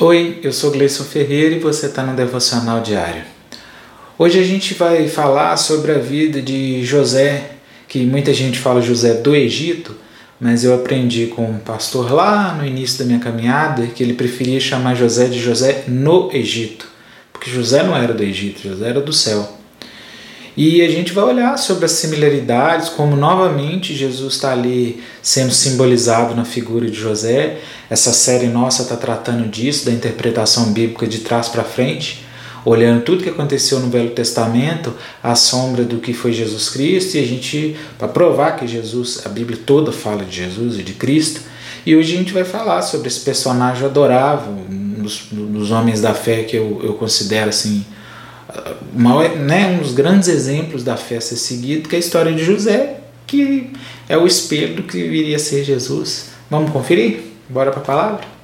Oi, eu sou Gleison Ferreira e você está no Devocional Diário. Hoje a gente vai falar sobre a vida de José, que muita gente fala José do Egito, mas eu aprendi com um pastor lá no início da minha caminhada que ele preferia chamar José de José no Egito, porque José não era do Egito, José era do céu. E a gente vai olhar sobre as similaridades, como novamente Jesus está ali sendo simbolizado na figura de José. Essa série nossa está tratando disso, da interpretação bíblica de trás para frente, olhando tudo que aconteceu no Velho Testamento, a sombra do que foi Jesus Cristo, e a gente, para provar que Jesus, a Bíblia toda fala de Jesus e de Cristo. E hoje a gente vai falar sobre esse personagem adorável, um dos, dos homens da fé que eu, eu considero assim uma, né, um dos grandes exemplos da fé ser seguido, que é a história de José, que é o espelho do que viria a ser Jesus. Vamos conferir? Bora para a palavra?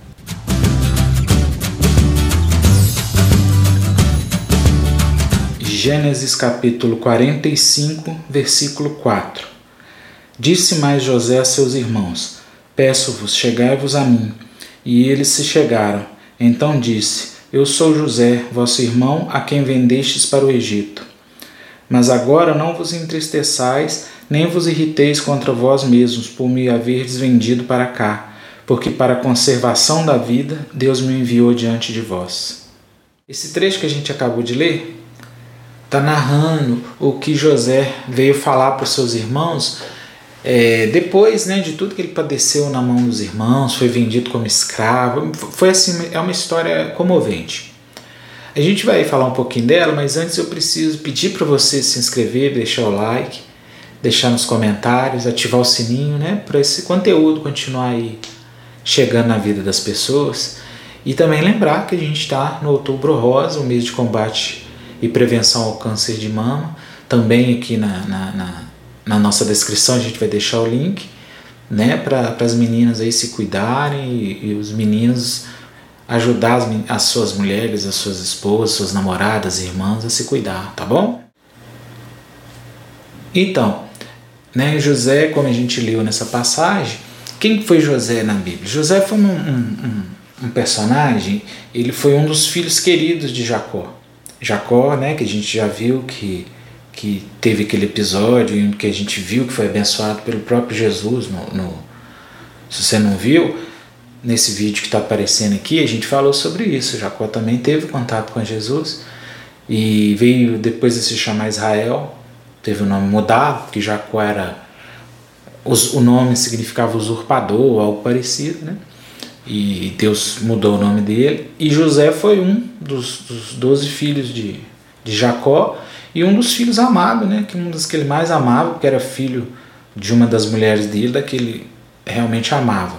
Gênesis capítulo 45, versículo 4 Disse mais José a seus irmãos: Peço-vos, chegai-vos a mim. E eles se chegaram. Então disse: eu sou José, vosso irmão, a quem vendestes para o Egito. Mas agora não vos entristeçais, nem vos irriteis contra vós mesmos por me haverdes vendido para cá, porque para a conservação da vida Deus me enviou diante de vós. Esse trecho que a gente acabou de ler está narrando o que José veio falar para os seus irmãos é, depois né, de tudo que ele padeceu na mão dos irmãos, foi vendido como escravo, foi assim, é uma história comovente. A gente vai falar um pouquinho dela, mas antes eu preciso pedir para você se inscrever, deixar o like, deixar nos comentários, ativar o sininho, né, para esse conteúdo continuar aí chegando na vida das pessoas. E também lembrar que a gente está no Outubro Rosa, o mês de combate e prevenção ao câncer de mama, também aqui na, na, na na nossa descrição a gente vai deixar o link, né, para as meninas aí se cuidarem e, e os meninos ajudar as, as, suas mulheres, as suas esposas, suas namoradas, irmãs a se cuidar, tá bom? Então, né, José, como a gente leu nessa passagem, quem foi José na Bíblia? José foi um, um, um, um personagem, ele foi um dos filhos queridos de Jacó. Jacó, né, que a gente já viu que que teve aquele episódio em que a gente viu que foi abençoado pelo próprio Jesus. No, no se você não viu, nesse vídeo que está aparecendo aqui, a gente falou sobre isso. Jacó também teve contato com Jesus e veio depois de se chamar Israel, teve o nome mudado, porque Jacó era. O nome significava usurpador ou algo parecido, né? E Deus mudou o nome dele. E José foi um dos, doze filhos de, de Jacó e um dos filhos amados, né? Que um dos que ele mais amava, porque era filho de uma das mulheres dele, que ele realmente amava.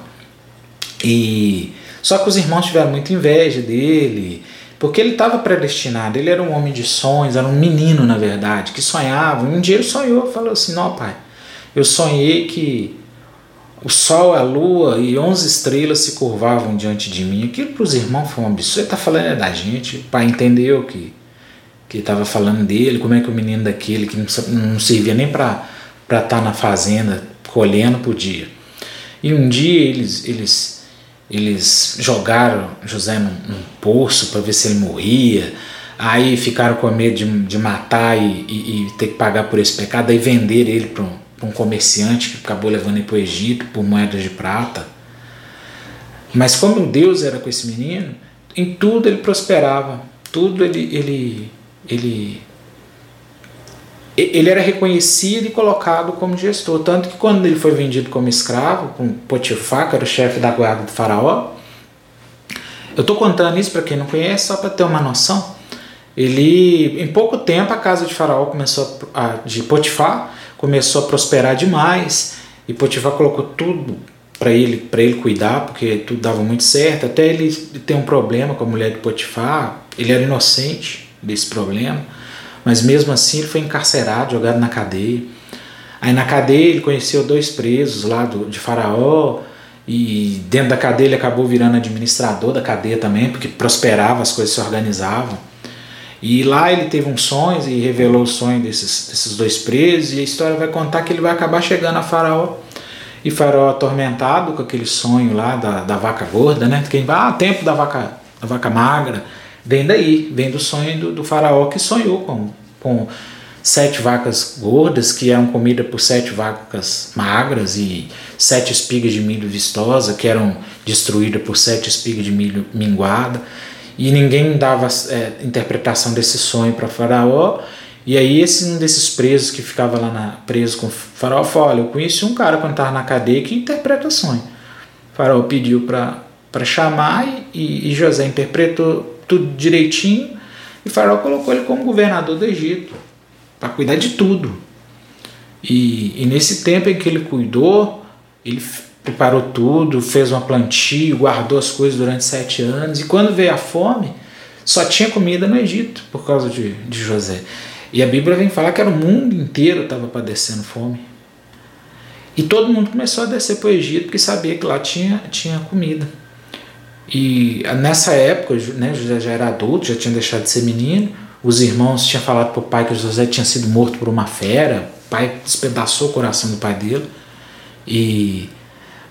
E só que os irmãos tiveram muita inveja dele, porque ele estava predestinado, ele era um homem de sonhos, era um menino, na verdade, que sonhava. Um dia ele sonhou, falou assim: Não, pai, eu sonhei que o sol, a lua e onze estrelas se curvavam diante de mim. Aquilo para os irmãos foi um absurdo. Ele está falando é da gente. O pai entendeu que que estava falando dele, como é que o menino daquele que não, não servia nem para estar tá na fazenda colhendo podia. E um dia eles, eles, eles jogaram José num, num poço para ver se ele morria. Aí ficaram com medo de, de matar e, e, e, ter que pagar por esse pecado. Aí venderam ele para um, um, comerciante que acabou levando ele para o Egito por moedas de prata. Mas como Deus era com esse menino, em tudo ele prosperava. Tudo ele, ele, ele ele era reconhecido e colocado como gestor, tanto que quando ele foi vendido como escravo, com Potifar, que era o chefe da guarda do faraó, eu estou contando isso para quem não conhece, só para ter uma noção. Ele, em pouco tempo, a casa de faraó começou a, de Potifar começou a prosperar demais e Potifar colocou tudo para ele para ele cuidar, porque tudo dava muito certo. Até ele ter um problema com a mulher de Potifar, ele era inocente desse problema, mas mesmo assim ele foi encarcerado, jogado na cadeia. Aí na cadeia ele conheceu dois presos lá do, de Faraó, e dentro da cadeia ele acabou virando administrador da cadeia também, porque prosperava, as coisas se organizavam. E lá ele teve um sonho e revelou o sonho desses, desses dois presos, e a história vai contar que ele vai acabar chegando a Faraó. E Faraó atormentado com aquele sonho lá da, da vaca gorda, né? Quem vai, ah, tempo da vaca a vaca magra, vem daí, vem do sonho do, do faraó que sonhou com, com sete vacas gordas que eram comidas por sete vacas magras e sete espigas de milho vistosa que eram destruídas por sete espigas de milho minguada e ninguém dava é, interpretação desse sonho para faraó e aí esse um desses presos que ficava lá na, preso com o faraó falou, olha, eu conheci um cara quando estava na cadeia que interpreta sonho. O faraó pediu para chamar e, e José interpretou tudo direitinho e faraó colocou ele como governador do Egito para cuidar de tudo. E, e, nesse tempo em que ele cuidou, ele preparou tudo, fez uma plantio, guardou as coisas durante sete anos. E quando veio a fome, só tinha comida no Egito por causa de, de José. E a Bíblia vem falar que era o mundo inteiro estava padecendo fome. E todo mundo começou a descer para o Egito porque sabia que lá tinha, tinha comida. E nessa época, né, José já era adulto, já tinha deixado de ser menino. Os irmãos tinham falado para o pai que José tinha sido morto por uma fera. O pai despedaçou o coração do pai dele. E.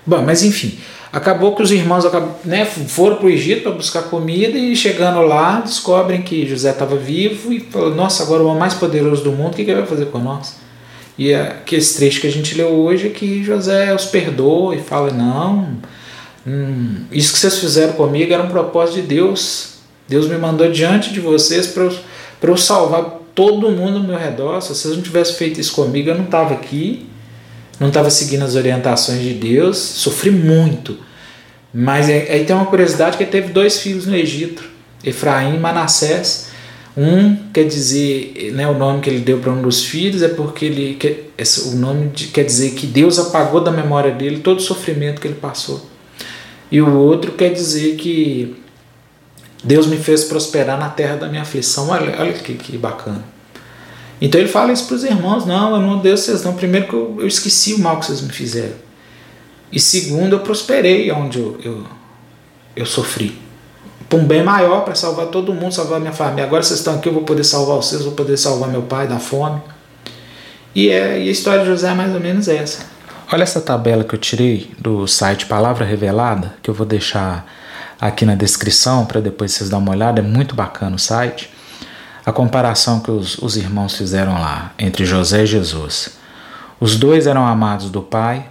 Bom, mas enfim, acabou que os irmãos né, foram para o Egito para buscar comida e chegando lá descobrem que José estava vivo e falou: Nossa, agora o homem mais poderoso do mundo, o que, que ele vai fazer com nós? E aquele trecho que a gente leu hoje é que José os perdoa e fala: Não, hum, isso que vocês fizeram comigo era um propósito de Deus. Deus me mandou diante de vocês para eu, eu salvar todo mundo ao meu redor. Se vocês não tivessem feito isso comigo, eu não estava aqui não estava seguindo as orientações de Deus, sofri muito. Mas é, aí tem uma curiosidade que ele teve dois filhos no Egito, Efraim e Manassés. Um quer dizer, né, o nome que ele deu para um dos filhos é porque ele esse, o nome de, quer dizer que Deus apagou da memória dele todo o sofrimento que ele passou. E o outro quer dizer que Deus me fez prosperar na terra da minha aflição. Olha, olha que, que bacana. Então ele fala isso para os irmãos: não, eu não odeio vocês, não. Primeiro, que eu, eu, esqueci o mal que vocês me fizeram. E segundo, eu prosperei onde eu, eu, eu sofri. Para um bem maior, para salvar todo mundo, salvar minha família. Agora vocês estão aqui, eu vou poder salvar vocês, vou poder salvar meu pai da fome. E, é, e a história de José é mais ou menos essa. Olha essa tabela que eu tirei do site Palavra Revelada, que eu vou deixar aqui na descrição para depois vocês darem uma olhada. É muito bacana o site a comparação que os, os irmãos fizeram lá entre José e Jesus. Os dois eram amados do Pai,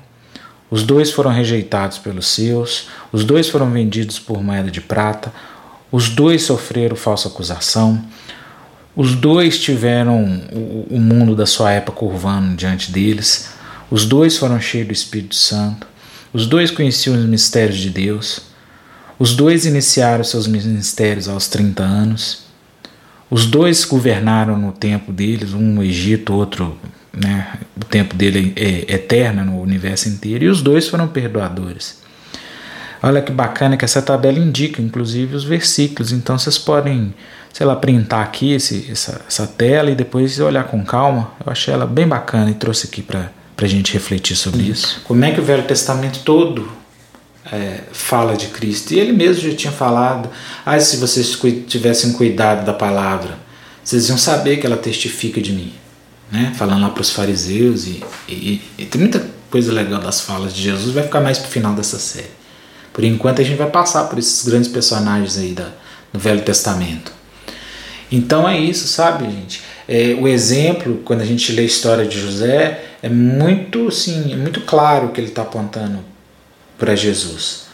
os dois foram rejeitados pelos seus, os dois foram vendidos por moeda de prata, os dois sofreram falsa acusação, os dois tiveram o, o mundo da sua época curvando diante deles, os dois foram cheios do Espírito Santo, os dois conheciam os mistérios de Deus, os dois iniciaram seus ministérios aos 30 anos. Os dois governaram no tempo deles, um no Egito, outro, né, o tempo dele é, é eterno no universo inteiro, e os dois foram perdoadores. Olha que bacana que essa tabela indica, inclusive, os versículos. Então vocês podem, sei lá, printar aqui esse, essa, essa tela e depois olhar com calma. Eu achei ela bem bacana e trouxe aqui para a gente refletir sobre isso. Como é que o Velho Testamento todo é, fala de Cristo. E ele mesmo já tinha falado: ah, se vocês tivessem cuidado da palavra, vocês iam saber que ela testifica de mim. Né? Falando lá para os fariseus, e, e, e, tem muita coisa legal das falas de Jesus, vai ficar mais para o final dessa série. Por enquanto, a gente vai passar por esses grandes personagens aí da, do Velho Testamento. Então é isso, sabe, gente? É, o exemplo, quando a gente lê a história de José, é muito, sim, é muito claro que ele está apontando para Jesus.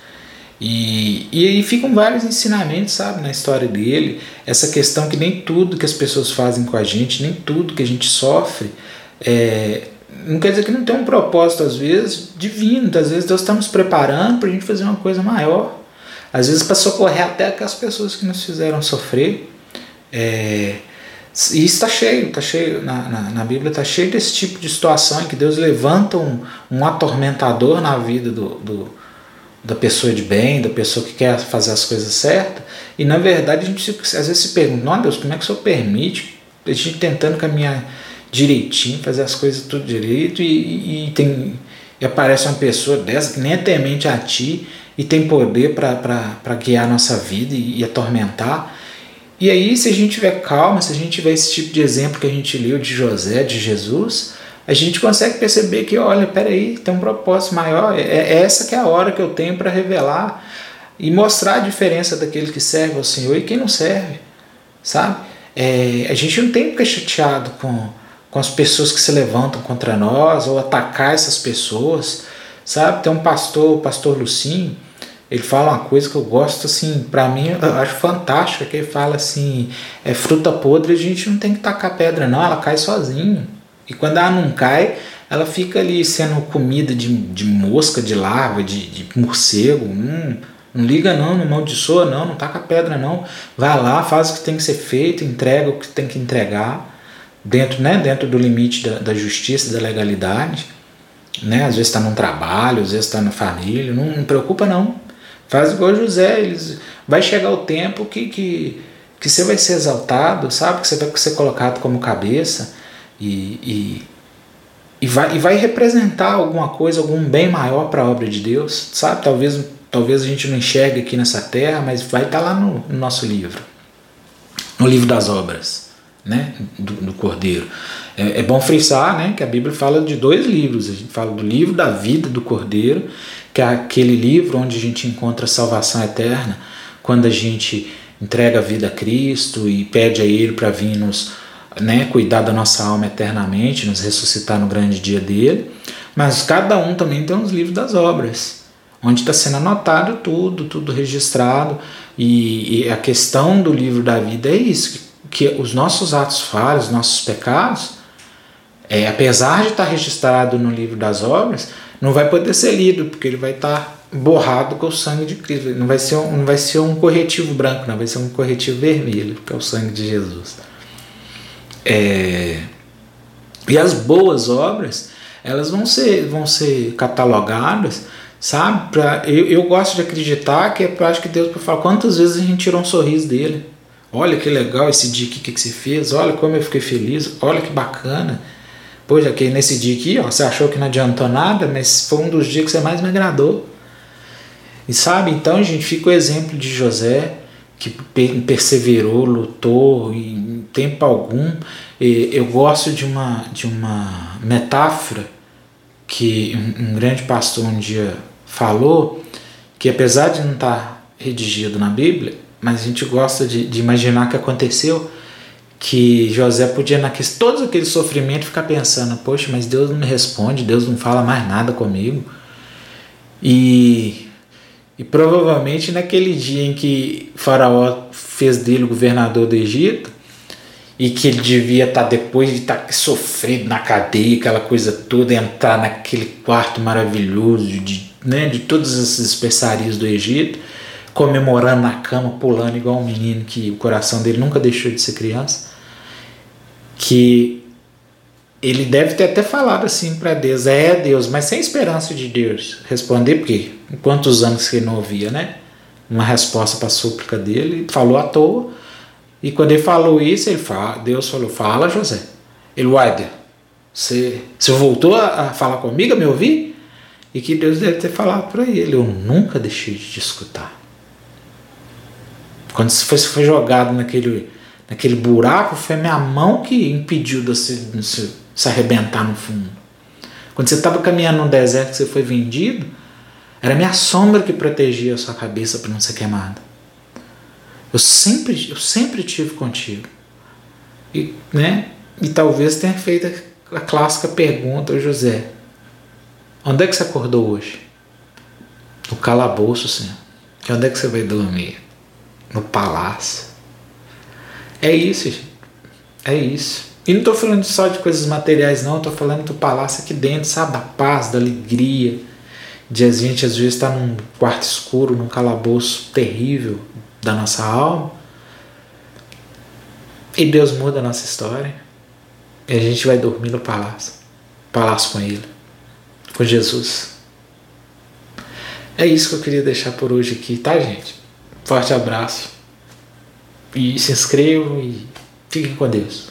E, e aí ficam vários ensinamentos, sabe, na história dele. Essa questão que nem tudo que as pessoas fazem com a gente, nem tudo que a gente sofre, é, não quer dizer que não tem um propósito, às vezes, divino. Às vezes Deus está nos preparando para a gente fazer uma coisa maior. Às vezes para socorrer até aquelas pessoas que nos fizeram sofrer. É, e está cheio, está cheio, na, na, na Bíblia está cheio desse tipo de situação em que Deus levanta um, um atormentador na vida do, do, da pessoa de bem, da pessoa que quer fazer as coisas certas, e na verdade a gente às vezes se pergunta, não Deus, como é que o Senhor permite a gente tentando caminhar direitinho, fazer as coisas tudo direito, e, e tem, e aparece uma pessoa dessa que nem é temente a ti e tem poder para guiar a nossa vida e, e atormentar, e aí, se a gente tiver calma, se a gente tiver esse tipo de exemplo que a gente leu de José, de Jesus, a gente consegue perceber que, olha, peraí, tem um propósito maior, é, é essa que é a hora que eu tenho para revelar e mostrar a diferença daquele que serve ao Senhor e quem não serve, sabe? É, a gente não tem que ficar chateado com, com as pessoas que se levantam contra nós ou atacar essas pessoas, sabe? Tem um pastor, o pastor Lucinho, ele fala uma coisa que eu gosto, assim, para mim eu acho fantástica, que ele fala assim, é fruta podre, a gente não tem que tacar pedra não, ela cai sozinha. E quando ela não cai, ela fica ali sendo comida de, de mosca, de larva, de, de morcego. Hum, não liga não, não amaldiçoa não, não taca pedra não. Vai lá, faz o que tem que ser feito, entrega o que tem que entregar, dentro, né, dentro do limite da, da justiça, da legalidade. Né? Às vezes está num trabalho, às vezes está na família, não, não preocupa não. Faz igual José, eles, vai chegar o tempo que, que, que você vai ser exaltado, sabe? Que você vai ser colocado como cabeça e, e, e, vai, e vai representar alguma coisa, algum bem maior para a obra de Deus, sabe? Talvez, talvez a gente não enxergue aqui nessa terra, mas vai estar tá lá no, no, nosso livro, no livro das obras, né? Do, do Cordeiro. É, é bom frisar, né? Que a Bíblia fala de dois livros. A gente fala do livro da vida do Cordeiro que é aquele livro onde a gente encontra a salvação eterna, quando a gente entrega a vida a Cristo e pede a Ele para vir nos né, cuidar da nossa alma eternamente, nos ressuscitar no grande dia dele. Mas cada um também tem os livros das obras, onde está sendo anotado tudo, tudo registrado. E, e, a questão do livro da vida é isso: que, que os nossos atos falhos, os nossos pecados, é, apesar de estar tá registrado no livro das obras, não vai poder ser lido, porque ele vai estar tá borrado com o sangue de Cristo. Não vai ser um, não vai ser um corretivo branco, não vai ser um corretivo vermelho, que é o sangue de Jesus. É, e as boas obras, elas vão ser, vão ser catalogadas, sabe? Pra, eu, eu gosto de acreditar que é prática de Deus para falar quantas vezes a gente tirou um sorriso dele. Olha que legal esse dia aqui que você fez, olha como eu fiquei feliz, olha que bacana. Poxa, que nesse dia aqui, ó, você achou que não adiantou nada, mas foi um dos dias que você mais me agradou. E sabe, então a gente fica o exemplo de José, que perseverou, lutou em tempo algum. Eu gosto de uma, de uma metáfora que um grande pastor um dia falou, que apesar de não estar redigido na Bíblia, mas a gente gosta de, de imaginar que aconteceu, que José podia, naqueles, todos aqueles sofrimentos, ficar pensando: Poxa, mas Deus não me responde, Deus não fala mais nada comigo. E, e provavelmente naquele dia em que Faraó fez dele governador do Egito, e que ele devia estar, tá, depois de estar tá sofrendo na cadeia, aquela coisa toda, entrar naquele quarto maravilhoso de, né, de todas as especiarias do Egito, comemorando na cama, pulando igual um menino que o coração dele nunca deixou de ser criança que ele deve ter até falado assim para Deus, é Deus, mas sem esperança de Deus responder, porque quantos anos que ele não ouvia, né? Uma resposta para a súplica dele, falou à toa. E quando ele falou isso, ele fala, Deus falou: Fala, José. Ele, uai, você, você voltou a, a falar comigo, a me ouvir? E que Deus deve ter falado para ele: Eu nunca deixei de te escutar. Quando você foi, foi jogado naquele naquele buraco, foi minha mão que impediu de você, de você se arrebentar no fundo. Quando você estava caminhando no deserto você foi vendido, era minha sombra que protegia a sua cabeça para não ser queimada. Eu sempre, eu sempre tive contigo. E, né? e talvez tenha feito a clássica pergunta, José, onde é que você acordou hoje? No calabouço, Senhor. E onde é que você vai dormir? No palácio. É isso, gente. É isso. E não estou falando só de coisas materiais, não. Estou falando do palácio aqui dentro, sabe? Da paz, da alegria. De a gente às vezes estar tá num quarto escuro, num calabouço terrível da nossa alma. E Deus muda a nossa história. E a gente vai dormir no palácio. Palácio com Ele. Com Jesus. É isso que eu queria deixar por hoje aqui, tá, gente? Forte abraço. E se inscrevam e fiquem com Deus.